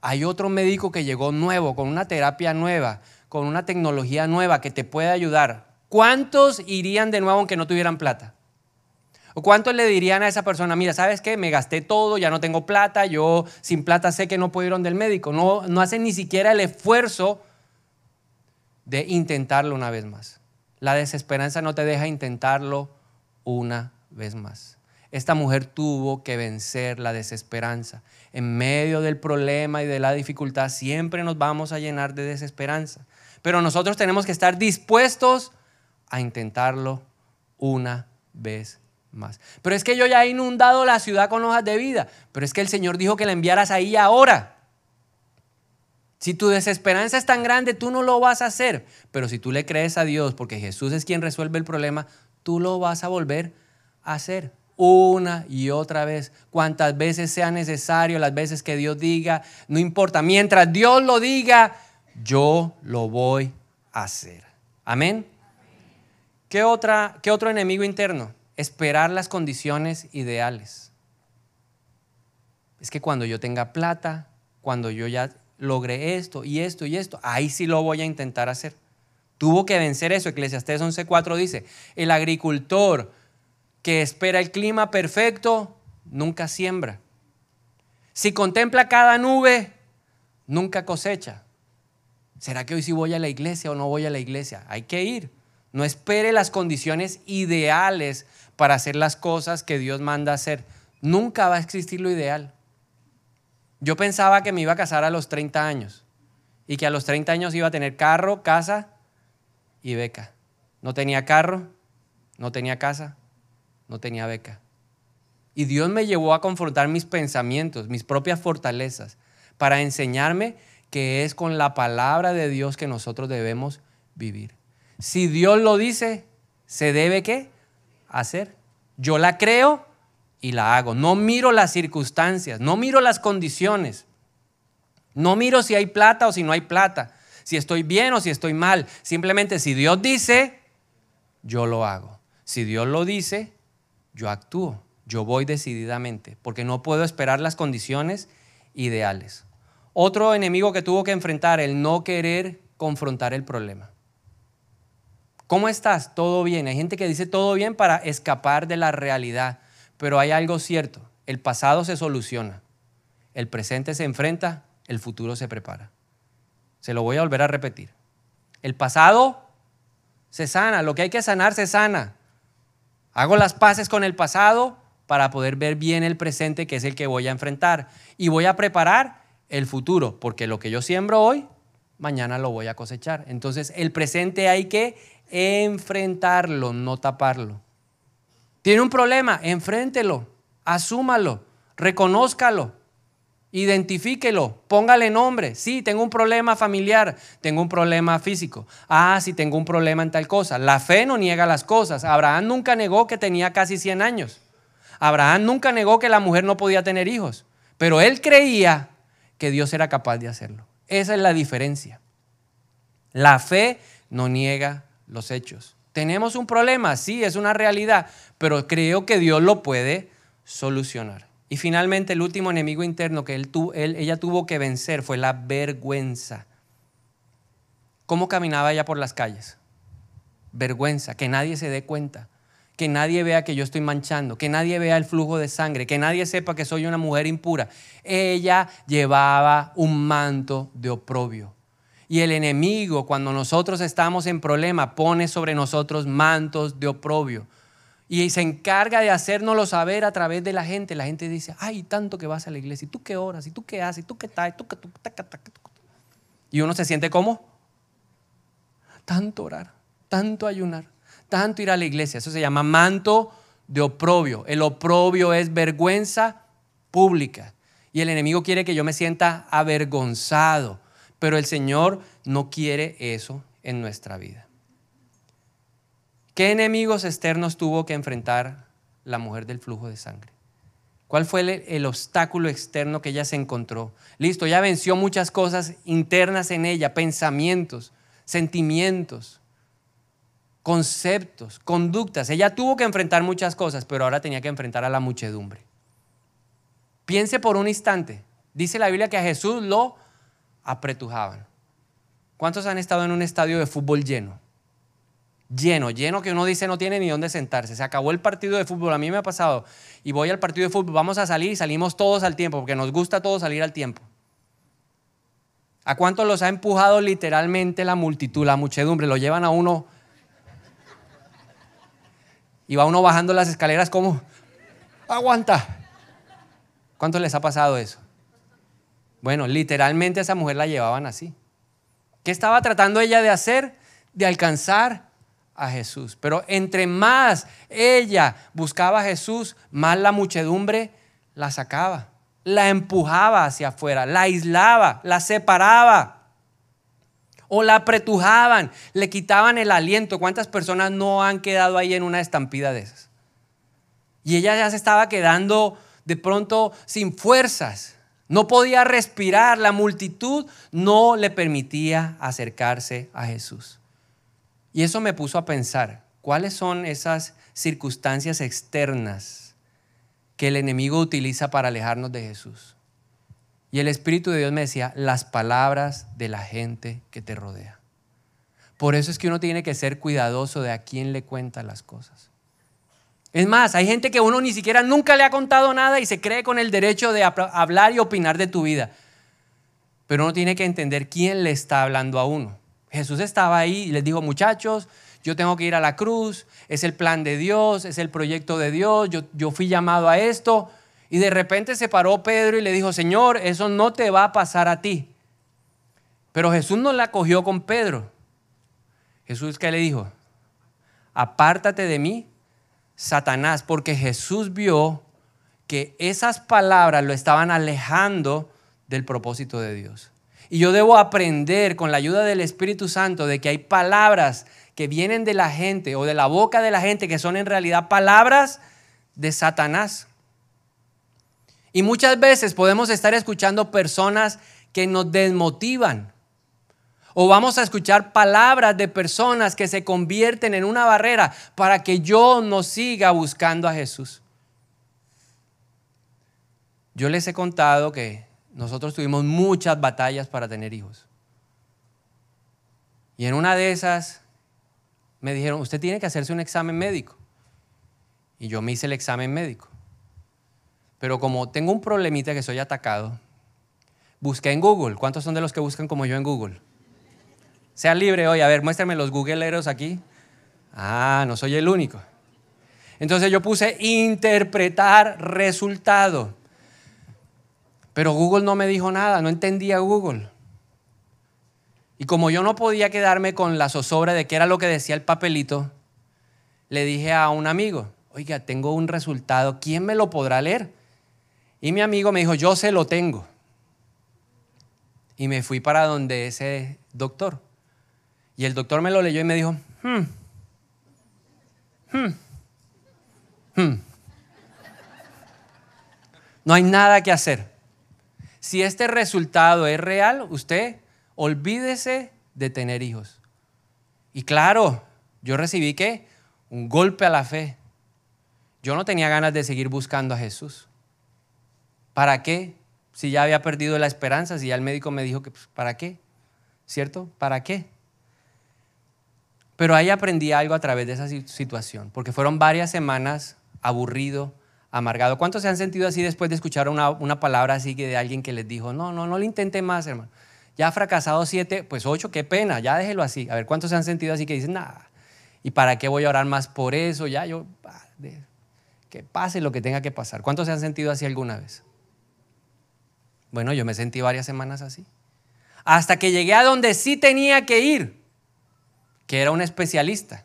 hay otro médico que llegó nuevo, con una terapia nueva, con una tecnología nueva que te puede ayudar. ¿Cuántos irían de nuevo aunque no tuvieran plata? ¿O cuántos le dirían a esa persona, mira, ¿sabes qué? Me gasté todo, ya no tengo plata, yo sin plata sé que no puedo ir donde el médico. No, no hacen ni siquiera el esfuerzo de intentarlo una vez más. La desesperanza no te deja intentarlo una vez más. Esta mujer tuvo que vencer la desesperanza. En medio del problema y de la dificultad siempre nos vamos a llenar de desesperanza. Pero nosotros tenemos que estar dispuestos a intentarlo una vez Pero es que yo ya he inundado la ciudad con hojas de vida, pero es que el Señor dijo que la enviaras ahí ahora. Si tu desesperanza es tan grande, tú no lo vas a hacer. Pero si tú le crees a Dios, porque Jesús es quien resuelve el problema, tú lo vas a volver a hacer una y otra vez, cuantas veces sea necesario, las veces que Dios diga, no importa, mientras Dios lo diga, yo lo voy a hacer. Amén. ¿Qué, otra, ¿Qué otro enemigo interno? Esperar las condiciones ideales. Es que cuando yo tenga plata, cuando yo ya logre esto y esto y esto, ahí sí lo voy a intentar hacer. Tuvo que vencer eso. Eclesiastés 11:4 dice, el agricultor que espera el clima perfecto nunca siembra. Si contempla cada nube, nunca cosecha. ¿Será que hoy sí voy a la iglesia o no voy a la iglesia? Hay que ir. No espere las condiciones ideales para hacer las cosas que Dios manda hacer. Nunca va a existir lo ideal. Yo pensaba que me iba a casar a los 30 años y que a los 30 años iba a tener carro, casa y beca. No tenía carro, no tenía casa, no tenía beca. Y Dios me llevó a confrontar mis pensamientos, mis propias fortalezas, para enseñarme que es con la palabra de Dios que nosotros debemos vivir. Si Dios lo dice, se debe qué? hacer. Yo la creo y la hago. No miro las circunstancias, no miro las condiciones. No miro si hay plata o si no hay plata, si estoy bien o si estoy mal. Simplemente si Dios dice, yo lo hago. Si Dios lo dice, yo actúo. Yo voy decididamente, porque no puedo esperar las condiciones ideales. Otro enemigo que tuvo que enfrentar, el no querer confrontar el problema. ¿Cómo estás? ¿Todo bien? Hay gente que dice todo bien para escapar de la realidad, pero hay algo cierto. El pasado se soluciona, el presente se enfrenta, el futuro se prepara. Se lo voy a volver a repetir. El pasado se sana, lo que hay que sanar se sana. Hago las paces con el pasado para poder ver bien el presente que es el que voy a enfrentar y voy a preparar el futuro, porque lo que yo siembro hoy, mañana lo voy a cosechar. Entonces, el presente hay que enfrentarlo, no taparlo. Tiene un problema, enfréntelo, asúmalo, reconózcalo, identifíquelo, póngale nombre. Sí, tengo un problema familiar, tengo un problema físico. Ah, sí, tengo un problema en tal cosa. La fe no niega las cosas. Abraham nunca negó que tenía casi 100 años. Abraham nunca negó que la mujer no podía tener hijos, pero él creía que Dios era capaz de hacerlo. Esa es la diferencia. La fe no niega los hechos. Tenemos un problema, sí, es una realidad, pero creo que Dios lo puede solucionar. Y finalmente el último enemigo interno que él, ella tuvo que vencer fue la vergüenza. ¿Cómo caminaba ella por las calles? Vergüenza, que nadie se dé cuenta, que nadie vea que yo estoy manchando, que nadie vea el flujo de sangre, que nadie sepa que soy una mujer impura. Ella llevaba un manto de oprobio. Y el enemigo, cuando nosotros estamos en problema, pone sobre nosotros mantos de oprobio. Y se encarga de hacérnoslo saber a través de la gente. La gente dice, ay, tanto que vas a la iglesia, y tú qué oras, y tú qué haces, y tú qué tal, y uno se siente como tanto orar, tanto ayunar, tanto ir a la iglesia. Eso se llama manto de oprobio. El oprobio es vergüenza pública. Y el enemigo quiere que yo me sienta avergonzado. Pero el Señor no quiere eso en nuestra vida. ¿Qué enemigos externos tuvo que enfrentar la mujer del flujo de sangre? ¿Cuál fue el, obstáculo externo que ella se encontró? Listo, ya venció muchas cosas internas en ella, pensamientos, sentimientos, conceptos, conductas. Ella tuvo que enfrentar muchas cosas, pero ahora tenía que enfrentar a la muchedumbre. Piense por un instante. Dice la Biblia que a Jesús lo apretujaban. ¿Cuántos han estado en un estadio de fútbol lleno? lleno, lleno que uno dice no tiene ni dónde sentarse. Se acabó el partido de fútbol, a mí me ha pasado, y voy al partido de fútbol, vamos a salir y salimos todos al tiempo, porque nos gusta todos salir al tiempo. ¿A cuántos los ha empujado literalmente la multitud, la muchedumbre? Lo llevan a uno y va uno bajando las escaleras como, aguanta. ¿Cuántos les ha pasado eso? Bueno, literalmente esa mujer la llevaban así. ¿Qué estaba tratando ella de hacer? De alcanzar a Jesús. Pero entre más ella buscaba a Jesús, más la muchedumbre la sacaba, la empujaba hacia afuera, la aislaba, la separaba. O la apretujaban, le quitaban el aliento. ¿Cuántas personas no han quedado ahí en una estampida de esas? Y ella ya se estaba quedando de pronto sin fuerzas. No podía respirar. La multitud no le permitía acercarse a Jesús. Y eso me puso a pensar, ¿cuáles son esas circunstancias externas que el enemigo utiliza para alejarnos de Jesús? Y el Espíritu de Dios me decía, las palabras de la gente que te rodea. Por eso es que uno tiene que ser cuidadoso de a quién le cuenta las cosas. Es más, hay gente que uno ni siquiera nunca le ha contado nada y se cree con el derecho de hablar y opinar de tu vida. Pero uno tiene que entender quién le está hablando a uno. Jesús estaba ahí y les dijo, muchachos, yo tengo que ir a la cruz, es el plan de Dios, es el proyecto de Dios, yo, yo fui llamado a esto. Y de repente se paró Pedro y le dijo, Señor, eso no te va a pasar a ti. Pero Jesús no la cogió con Pedro. Jesús, ¿qué le dijo? Apártate de mí, Satanás, porque Jesús vio que esas palabras lo estaban alejando del propósito de Dios. Y yo debo aprender con la ayuda del Espíritu Santo de que hay palabras que vienen de la gente o de la boca de la gente que son en realidad palabras de Satanás. Y muchas veces podemos estar escuchando personas que nos desmotivan. O vamos a escuchar palabras de personas que se convierten en una barrera para que yo no siga buscando a Jesús. Yo les he contado que nosotros tuvimos muchas batallas para tener hijos. Y en una de esas me dijeron, usted tiene que hacerse un examen médico. Y yo me hice el examen médico. Pero como tengo un problemita que soy atacado, busqué en Google. ¿Cuántos son de los que buscan como yo en Google? Sea libre hoy. A ver, muéstrame los googleeros aquí. Ah, no soy el único. Entonces yo puse interpretar resultado. Pero Google no me dijo nada, no entendía Google. Y como yo no podía quedarme con la zozobra de qué era lo que decía el papelito, le dije a un amigo, oiga, tengo un resultado, ¿quién me lo podrá leer? Y mi amigo me dijo, yo se lo tengo. Y me fui para donde ese doctor. Y el doctor me lo leyó y me dijo, hmm, hmm, hmm. no hay nada que hacer si este resultado es real, usted olvídese de tener hijos. Y claro, yo recibí que un golpe a la fe. Yo no tenía ganas de seguir buscando a Jesús. ¿Para qué? Si ya había perdido la esperanza, si ya el médico me dijo que, pues, ¿para qué? ¿Cierto? ¿Para qué? Pero ahí aprendí algo a través de esa situación, porque fueron varias semanas aburrido, amargado. ¿Cuántos se han sentido así después de escuchar una, palabra así de alguien que les dijo, no, no, no lo intente más, hermano? Ya ha fracasado siete, pues ocho, qué pena, ya déjelo así. A ver, ¿cuántos se han sentido así que dicen, nada? ¿Y para qué voy a orar más por eso? Ya yo, que pase lo que tenga que pasar. ¿Cuántos se han sentido así alguna vez? Bueno, yo me sentí varias semanas así. Hasta que llegué a donde sí tenía que ir, que era un especialista.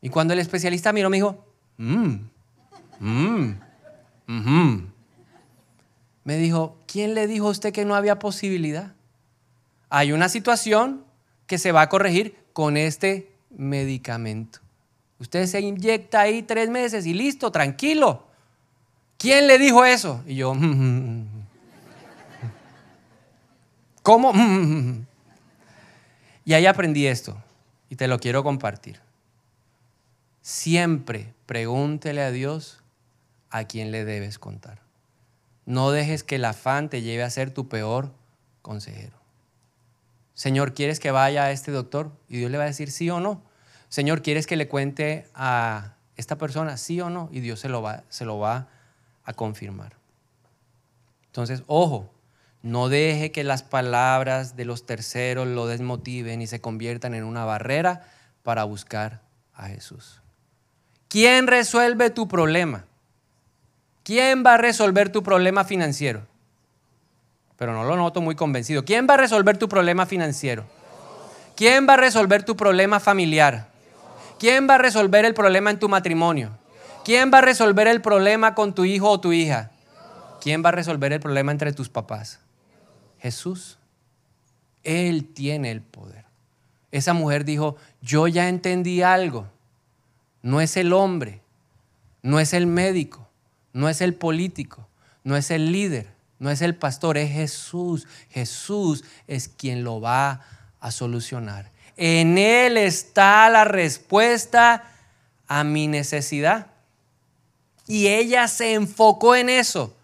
Y cuando el especialista miró, me dijo, mmm, mmm, me dijo, ¿quién le dijo a usted que no había posibilidad? Hay una situación que se va a corregir con este medicamento. Usted se inyecta ahí tres meses y listo, tranquilo. ¿Quién le dijo eso? Y yo, ¿cómo? Y ahí aprendí esto y te lo quiero compartir. Siempre pregúntele a Dios a quién le debes contar. No dejes que el afán te lleve a ser tu peor consejero. Señor, ¿quieres que vaya a este doctor? Y Dios le va a decir sí o no. Señor, ¿quieres que le cuente a esta persona sí o no? Y Dios se lo va, se lo va a confirmar. Entonces, ojo, no deje que las palabras de los terceros lo desmotiven y se conviertan en una barrera para buscar a Jesús. ¿Quién resuelve tu problema? ¿Quién va a resolver tu problema financiero? Pero no lo noto muy convencido. ¿Quién va a resolver tu problema financiero? ¿Quién va a resolver tu problema familiar? ¿Quién va a resolver el problema en tu matrimonio? ¿Quién va a resolver el problema con tu hijo o tu hija? ¿Quién va a resolver el problema entre tus papás? Jesús. Él tiene el poder. Esa mujer dijo, yo ya entendí algo. No es el hombre, no es el médico, no es el político, no es el líder, no es el pastor, es Jesús. Jesús es quien lo va a solucionar. En Él está la respuesta a mi necesidad. Y ella se enfocó en eso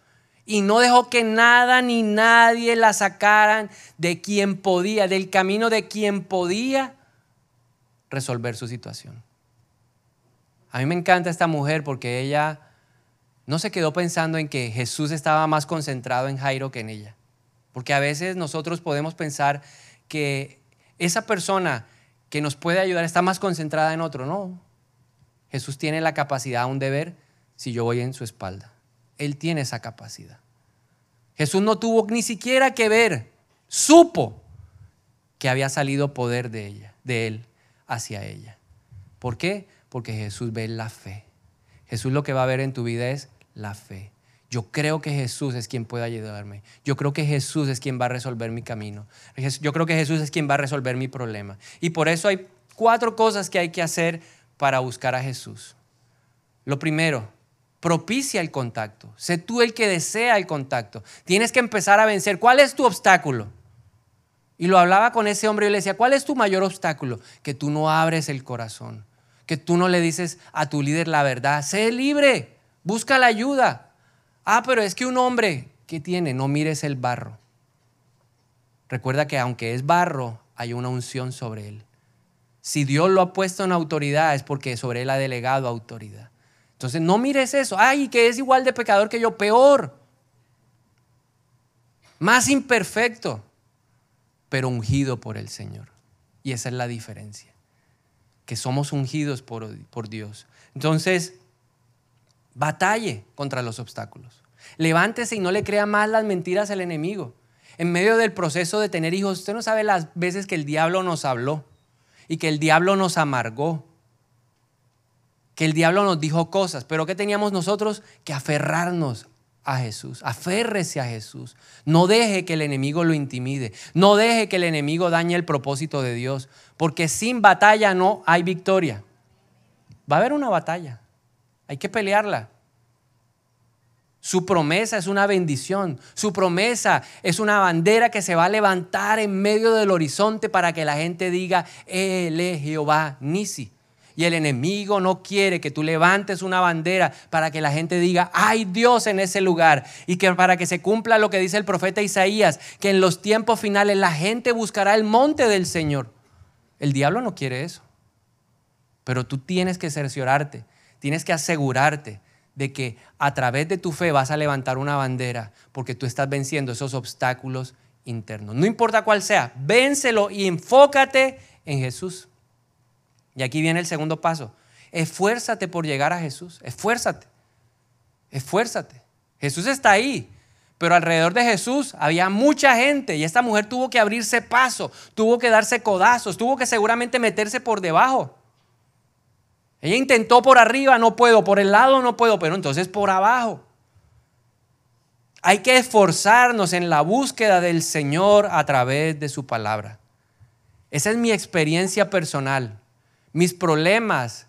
y no dejó que nada ni nadie la sacaran de quien podía, del camino de quien podía resolver su situación. A mí me encanta esta mujer porque ella no se quedó pensando en que Jesús estaba más concentrado en Jairo que en ella. Porque a veces nosotros podemos pensar que esa persona que nos puede ayudar está más concentrada en otro. No. Jesús tiene la capacidad aún de ver si yo voy en su espalda. Él tiene esa capacidad. Jesús no tuvo ni siquiera que ver, supo que había salido poder de ella, de él hacia ella. ¿Por qué? Porque Jesús ve la fe. Jesús lo que va a ver en tu vida es la fe. Yo creo que Jesús es quien puede ayudarme. Yo creo que Jesús es quien va a resolver mi camino. Yo creo que Jesús es quien va a resolver mi problema. Y por eso hay cuatro cosas que hay que hacer para buscar a Jesús. Lo primero, propicia el contacto. Sé tú el que desea el contacto. Tienes que empezar a vencer. ¿Cuál es tu obstáculo? Y lo hablaba con ese hombre y le decía, ¿cuál es tu mayor obstáculo? Que tú no abres el corazón, que tú no le dices a tu líder la verdad. Sé libre, busca la ayuda. Ah, pero es que un hombre, ¿qué tiene? No mires el barro. Recuerda que aunque es barro, hay una unción sobre él. Si Dios lo ha puesto en autoridad es porque sobre él ha delegado autoridad. Entonces no mires eso. Ay, que es igual de pecador que yo, peor. Más imperfecto, pero ungido por el Señor. Y esa es la diferencia. Que somos ungidos por, por Dios. Entonces, Batalle contra los obstáculos. Levántese y no le crea más las mentiras al enemigo. En medio del proceso de tener hijos, usted no sabe las veces que el diablo nos habló y que el diablo nos amargó, que el diablo nos dijo cosas, pero ¿qué teníamos nosotros? Que aferrarnos a Jesús, aférrese a Jesús. No deje que el enemigo lo intimide, no deje que el enemigo dañe el propósito de Dios, porque sin batalla no hay victoria. Va a haber una batalla, hay que pelearla. Su promesa es una bendición. Su promesa es una bandera que se va a levantar en medio del horizonte para que la gente diga, Él es Jehová Nisi. Y el enemigo no quiere que tú levantes una bandera para que la gente diga, hay Dios en ese lugar. Y que para que se cumpla lo que dice el profeta Isaías, que en los tiempos finales la gente buscará el monte del Señor. El diablo no quiere eso. Pero tú tienes que cerciorarte Tienes que asegurarte de que a través de tu fe vas a levantar una bandera porque tú estás venciendo esos obstáculos internos. No importa cuál sea, vénselo y enfócate en Jesús. Y aquí viene el segundo paso. Esfuérzate por llegar a Jesús. Esfuérzate. Esfuérzate. Jesús está ahí. Pero alrededor de Jesús había mucha gente y esta mujer tuvo que abrirse paso, tuvo que darse codazos, tuvo que seguramente meterse por debajo. Ella intentó por arriba, no puedo, por el lado no puedo, pero entonces por abajo. Hay que esforzarnos en la búsqueda del Señor a través de su palabra. Esa es mi experiencia personal. Mis problemas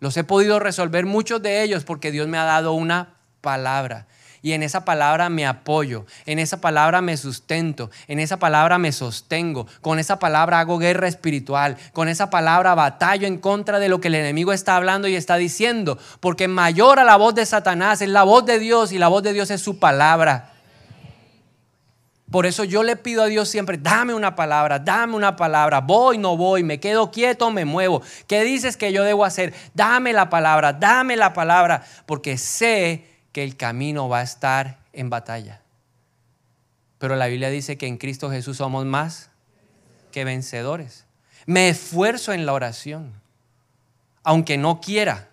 los he podido resolver muchos de ellos porque Dios me ha dado una palabra. Y en esa palabra me apoyo, en esa palabra me sustento, en esa palabra me sostengo, con esa palabra hago guerra espiritual, con esa palabra batallo en contra de lo que el enemigo está hablando y está diciendo, porque mayor a la voz de Satanás es la voz de Dios y la voz de Dios es su palabra. Por eso yo le pido a Dios siempre, dame una palabra, dame una palabra, voy, no voy, me quedo quieto, me muevo. ¿Qué dices que yo debo hacer? Dame la palabra, dame la palabra, porque sé que el camino va a estar en batalla. Pero la Biblia dice que en Cristo Jesús somos más que vencedores. Me esfuerzo en la oración, aunque no quiera,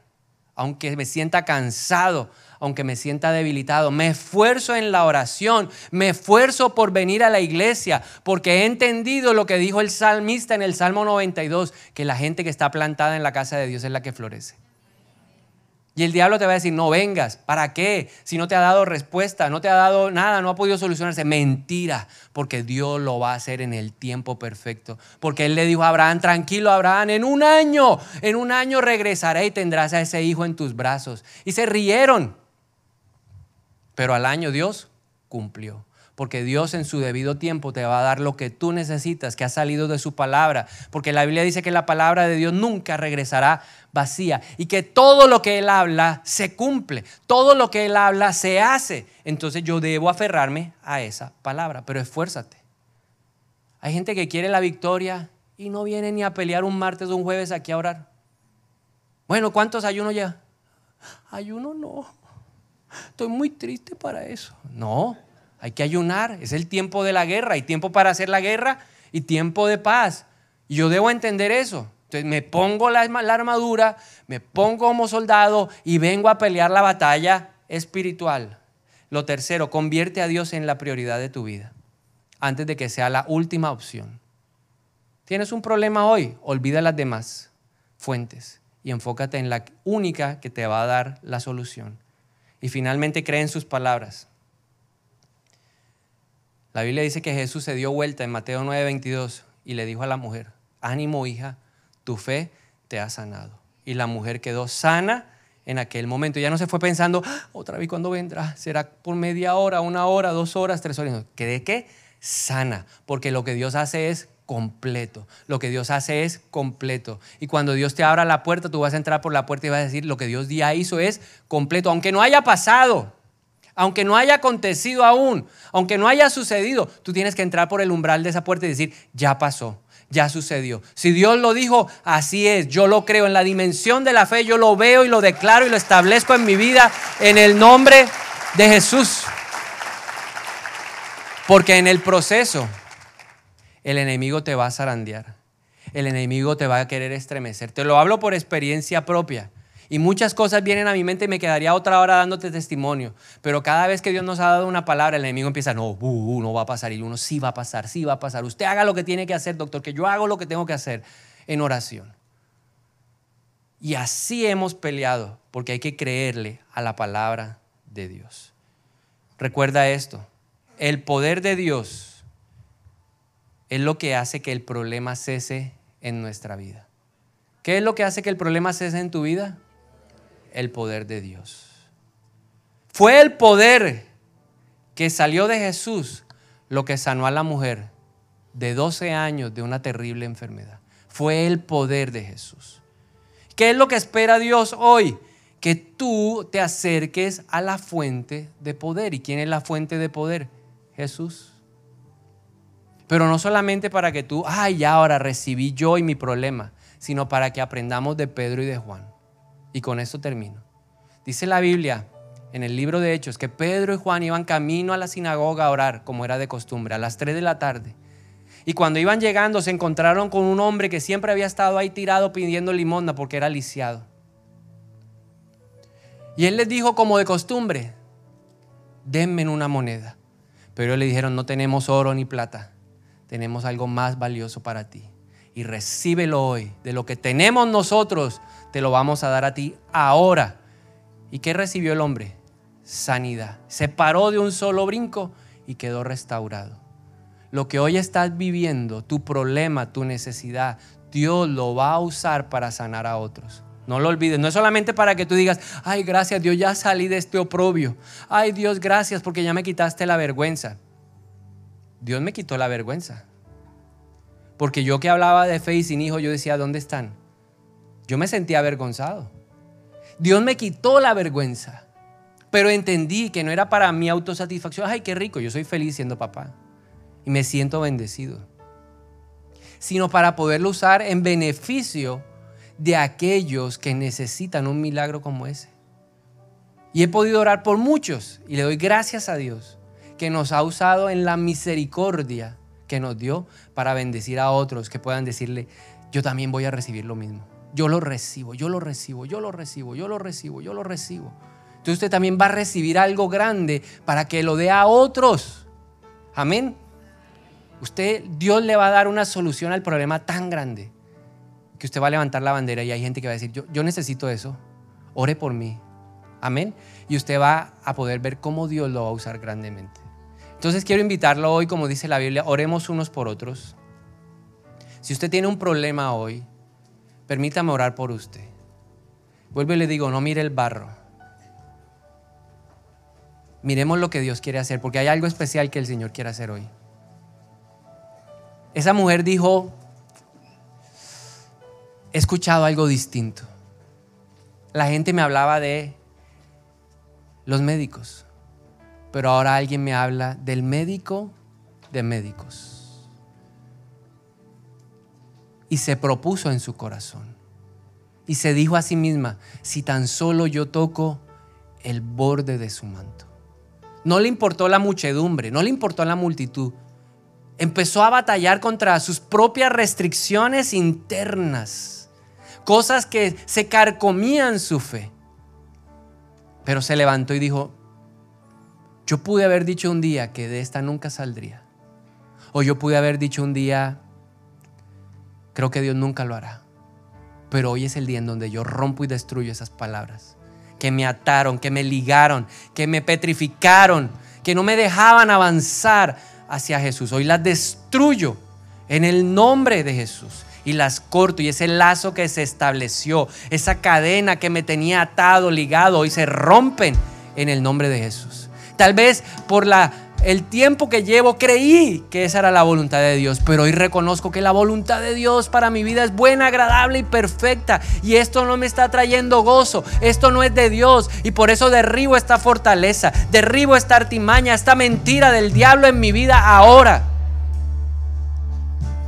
aunque me sienta cansado, aunque me sienta debilitado. Me esfuerzo en la oración, me esfuerzo por venir a la iglesia, porque he entendido lo que dijo el salmista en el Salmo 92, que la gente que está plantada en la casa de Dios es la que florece. Y el diablo te va a decir, no vengas, ¿para qué? Si no te ha dado respuesta, no te ha dado nada, no ha podido solucionarse. Mentira, porque Dios lo va a hacer en el tiempo perfecto. Porque Él le dijo a Abraham, tranquilo Abraham, en un año, en un año regresaré y tendrás a ese hijo en tus brazos. Y se rieron. Pero al año Dios cumplió porque Dios en su debido tiempo te va a dar lo que tú necesitas, que ha salido de su palabra, porque la Biblia dice que la palabra de Dios nunca regresará vacía y que todo lo que Él habla se cumple, todo lo que Él habla se hace. Entonces yo debo aferrarme a esa palabra, pero esfuérzate. Hay gente que quiere la victoria y no viene ni a pelear un martes o un jueves aquí a orar. Bueno, ¿cuántos ayunos ya? Ayuno no. Estoy muy triste para eso. No, hay que ayunar, es el tiempo de la guerra, hay tiempo para hacer la guerra y tiempo de paz. Y yo debo entender eso. Entonces me pongo la, armadura, me pongo como soldado y vengo a pelear la batalla espiritual. Lo tercero, convierte a Dios en la prioridad de tu vida, antes de que sea la última opción. Tienes un problema hoy, olvida las demás fuentes y enfócate en la única que te va a dar la solución. Y finalmente cree en sus palabras. La Biblia dice que Jesús se dio vuelta en Mateo 9:22 y le dijo a la mujer, ánimo hija, tu fe te ha sanado. Y la mujer quedó sana en aquel momento. Ya no se fue pensando, ah, otra vez cuándo vendrá, será por media hora, una hora, dos horas, tres horas. ¿Qué qué? Sana, porque lo que Dios hace es completo. Lo que Dios hace es completo. Y cuando Dios te abra la puerta, tú vas a entrar por la puerta y vas a decir, lo que Dios ya hizo es completo, aunque no haya pasado aunque no haya acontecido aún, aunque no haya sucedido, tú tienes que entrar por el umbral de esa puerta y decir, ya pasó, ya sucedió. Si Dios lo dijo, así es, yo lo creo en la dimensión de la fe, yo lo veo y lo declaro y lo establezco en mi vida en el nombre de Jesús. Porque en el proceso el enemigo te va a zarandear, el enemigo te va a querer estremecer. Te lo hablo por experiencia propia. Y muchas cosas vienen a mi mente y me quedaría otra hora dándote testimonio. Pero cada vez que Dios nos ha dado una palabra, el enemigo empieza, no, no va a pasar. Y uno, sí va a pasar, sí va a pasar. Usted haga lo que tiene que hacer, doctor, que yo hago lo que tengo que hacer en oración. Y así hemos peleado, porque hay que creerle a la palabra de Dios. Recuerda esto, el poder de Dios es lo que hace que el problema cese en nuestra vida. ¿Qué es lo que hace que el problema cese en tu vida? el poder de Dios. Fue el poder que salió de Jesús lo que sanó a la mujer de 12 años de una terrible enfermedad. Fue el poder de Jesús. ¿Qué es lo que espera Dios hoy? Que tú te acerques a la fuente de poder. ¿Y quién es la fuente de poder? Jesús. Pero no solamente para que tú, ay, ya ahora recibí yo y mi problema, sino para que aprendamos de Pedro y de Juan. Y con esto termino. Dice la Biblia en el libro de Hechos que Pedro y Juan iban camino a la sinagoga a orar, como era de costumbre, a las 3 de la tarde. Y cuando iban llegando se encontraron con un hombre que siempre había estado ahí tirado pidiendo limosna porque era lisiado. Y él les dijo como de costumbre, denme una moneda. Pero ellos le dijeron, no tenemos oro ni plata, tenemos algo más valioso para ti. Y recíbelo hoy. De lo que tenemos nosotros, te lo vamos a dar a ti ahora. ¿Y qué recibió el hombre? Sanidad. Se paró de un solo brinco y quedó restaurado. Lo que hoy estás viviendo, tu problema, tu necesidad, Dios lo va a usar para sanar a otros. No lo olvides, no es solamente para que tú digas, ay, gracias Dios, ya salí de este oprobio. Ay Dios, gracias porque ya me quitaste la vergüenza. Dios me quitó la vergüenza. Porque yo que hablaba de fe y sin hijo, yo decía, ¿dónde están? Yo me sentía avergonzado. Dios me quitó la vergüenza. Pero entendí que no era para mi autosatisfacción. Ay, qué rico, yo soy feliz siendo papá. Y me siento bendecido. Sino para poderlo usar en beneficio de aquellos que necesitan un milagro como ese. Y he podido orar por muchos y le doy gracias a Dios que nos ha usado en la misericordia que nos dio para bendecir a otros que puedan decirle, yo también voy a recibir lo mismo. Yo lo recibo, yo lo recibo, yo lo recibo, yo lo recibo, yo lo recibo. Entonces usted también va a recibir algo grande para que lo dé a otros. Amén. Usted, Dios le va a dar una solución al problema tan grande que usted va a levantar la bandera y hay gente que va a decir, yo, yo necesito eso, ore por mí. Amén. Y usted va a poder ver cómo Dios lo va a usar grandemente. Entonces quiero invitarlo hoy, como dice la Biblia, oremos unos por otros. Si usted tiene un problema hoy, permítame orar por usted. Vuelvo y le digo, no mire el barro. Miremos lo que Dios quiere hacer, porque hay algo especial que el Señor quiere hacer hoy. Esa mujer dijo, he escuchado algo distinto. La gente me hablaba de los médicos, pero ahora alguien me habla del médico de médicos. Y se propuso en su corazón. Y se dijo a sí misma, si tan solo yo toco el borde de su manto. No le importó la muchedumbre, no le importó la multitud. Empezó a batallar contra sus propias restricciones internas cosas que se carcomían su fe. Pero se levantó y dijo, yo pude haber dicho un día que de esta nunca saldría. O yo pude haber dicho un día, creo que Dios nunca lo hará. Pero hoy es el día en donde yo rompo y destruyo esas palabras que me ataron, que me ligaron, que me petrificaron, que no me dejaban avanzar hacia Jesús. Hoy las destruyo en el nombre de Jesús y las corto y ese lazo que se estableció, esa cadena que me tenía atado, ligado, hoy se rompen en el nombre de Jesús. Tal vez por la el tiempo que llevo creí que esa era la voluntad de Dios, pero hoy reconozco que la voluntad de Dios para mi vida es buena, agradable y perfecta. Y esto no me está trayendo gozo, esto no es de Dios. Y por eso derribo esta fortaleza, derribo esta artimaña, esta mentira del diablo en mi vida ahora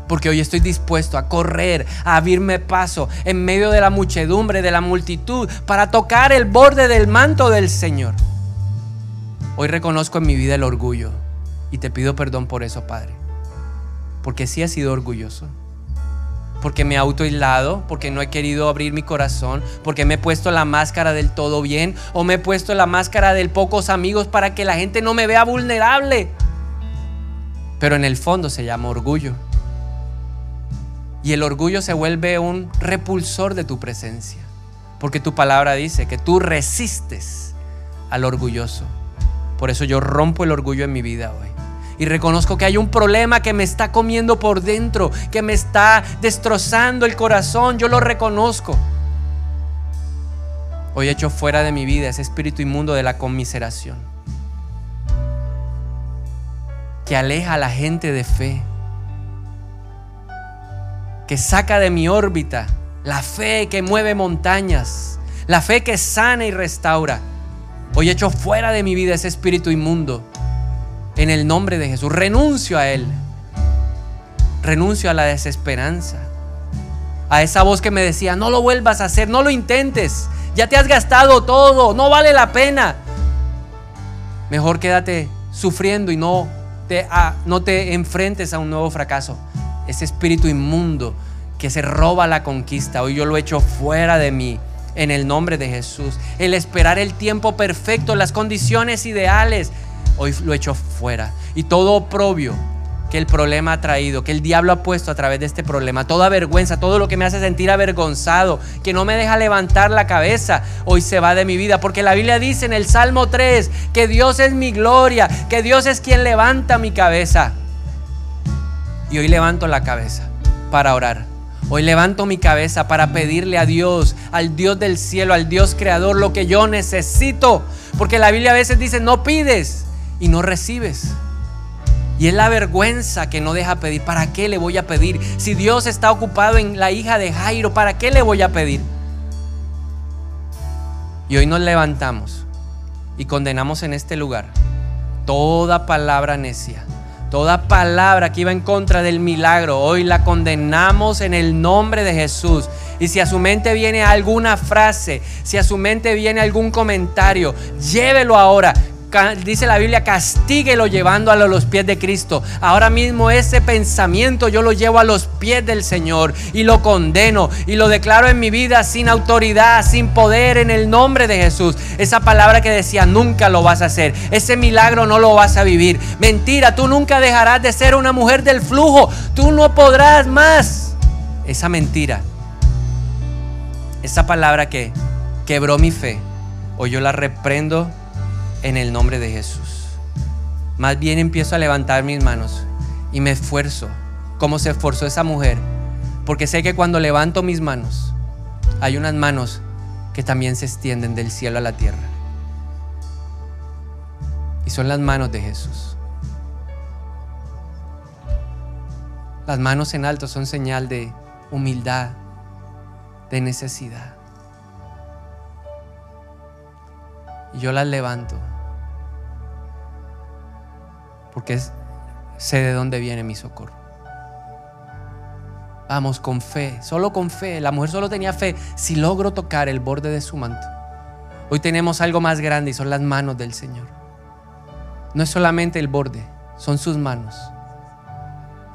porque hoy estoy dispuesto a correr, a abrirme paso en medio de la muchedumbre, de la multitud, para tocar el borde del manto del Señor. Hoy reconozco en mi vida el orgullo y te pido perdón por eso, Padre, porque sí he sido orgulloso porque me he autoaislado, porque no he querido abrir mi corazón, porque me he puesto la máscara del todo bien o me he puesto la máscara del pocos amigos para que la gente no me vea vulnerable. Pero en el fondo se llama orgullo. Y el orgullo se vuelve un repulsor de tu presencia. Porque tu palabra dice que tú resistes al orgulloso. Por eso yo rompo el orgullo en mi vida hoy. Y reconozco que hay un problema que me está comiendo por dentro, que me está destrozando el corazón. Yo lo reconozco. Hoy echo fuera de mi vida ese espíritu inmundo de la conmiseración. Que aleja a la gente de fe que saca de mi órbita la fe que mueve montañas, la fe que sana y restaura. Hoy echo fuera de mi vida ese espíritu inmundo. En el nombre de Jesús, renuncio a él. Renuncio a la desesperanza. A esa voz que me decía, no lo vuelvas a hacer, no lo intentes. Ya te has gastado todo, no vale la pena. Mejor quédate sufriendo y no te, no te enfrentes a un nuevo fracaso. Ese espíritu inmundo que se roba la conquista, hoy yo lo echo fuera de mí en el nombre de Jesús. El esperar el tiempo perfecto, las condiciones ideales, hoy lo echo fuera. Y todo oprobio que el problema ha traído, que el diablo ha puesto a través de este problema, toda vergüenza, todo lo que me hace sentir avergonzado, que no me deja levantar la cabeza, hoy se va de mi vida, porque la Biblia dice en el Salmo 3 que Dios es mi gloria, que Dios es quien levanta mi cabeza. Y hoy levanto la cabeza para orar. Hoy levanto mi cabeza para pedirle a Dios, al Dios del cielo, al Dios creador, lo que yo necesito. Porque la Biblia a veces dice, no pides y no recibes. Y es la vergüenza que no deja pedir. ¿Para qué le voy a pedir? Si Dios está ocupado en la hija de Jairo, ¿para qué le voy a pedir? Y hoy nos levantamos y condenamos en este lugar toda palabra necia, toda palabra que iba en contra del milagro. Hoy la condenamos en el nombre de Jesús. Y si a su mente viene alguna frase, si a su mente viene algún comentario, llévelo ahora dice la Biblia, castíguelo llevando a los pies de Cristo. Ahora mismo ese pensamiento yo lo llevo a los pies del Señor y lo condeno y lo declaro en mi vida sin autoridad, sin poder, en el nombre de Jesús. Esa palabra que decía, nunca lo vas a hacer. Ese milagro no lo vas a vivir. Mentira, tú nunca dejarás de ser una mujer del flujo. Tú no podrás más. Esa mentira. Esa palabra que quebró mi fe. Hoy yo la reprendo en el nombre de Jesús. Más bien empiezo a levantar mis manos y me esfuerzo como se esforzó esa mujer, porque sé que cuando levanto mis manos, hay unas manos que también se extienden del cielo a la tierra. Y son las manos de Jesús. Las manos en alto son señal de humildad, de necesidad. Y yo las levanto porque sé de dónde viene mi socorro. Vamos con fe, solo con fe. La mujer solo tenía fe si logro tocar el borde de su manto. Hoy tenemos algo más grande y son las manos del Señor. No es solamente el borde, son sus manos.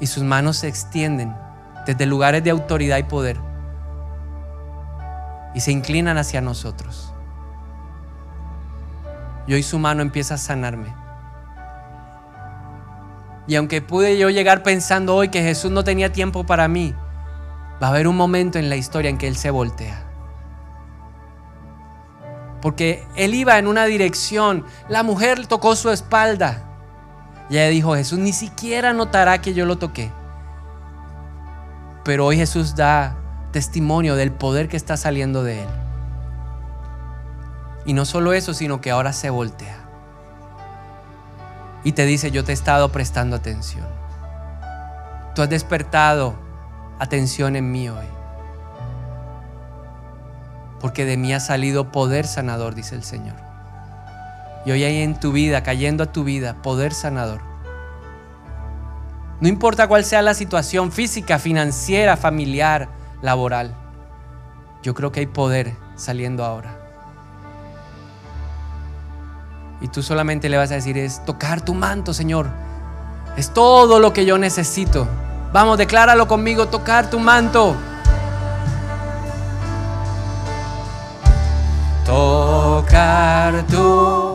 Y sus manos se extienden desde lugares de autoridad y poder y se inclinan hacia nosotros. Y hoy su mano empieza a sanarme. Y aunque pude yo llegar pensando hoy que Jesús no tenía tiempo para mí, va a haber un momento en la historia en que Él se voltea. Porque Él iba en una dirección, la mujer tocó su espalda. Y ella dijo, Jesús ni siquiera notará que yo lo toqué. Pero hoy Jesús da testimonio del poder que está saliendo de Él. Y no solo eso, sino que ahora se voltea y te dice, yo te he estado prestando atención. Tú has despertado atención en mí hoy. Porque de mí ha salido poder sanador, dice el Señor. Y hoy hay en tu vida, cayendo a tu vida, poder sanador. No importa cuál sea la situación física, financiera, familiar, laboral. Yo creo que hay poder saliendo ahora. Y tú solamente le vas a decir es tocar tu manto, Señor. Es todo lo que yo necesito. Vamos, decláralo conmigo, tocar tu manto. Tocar tu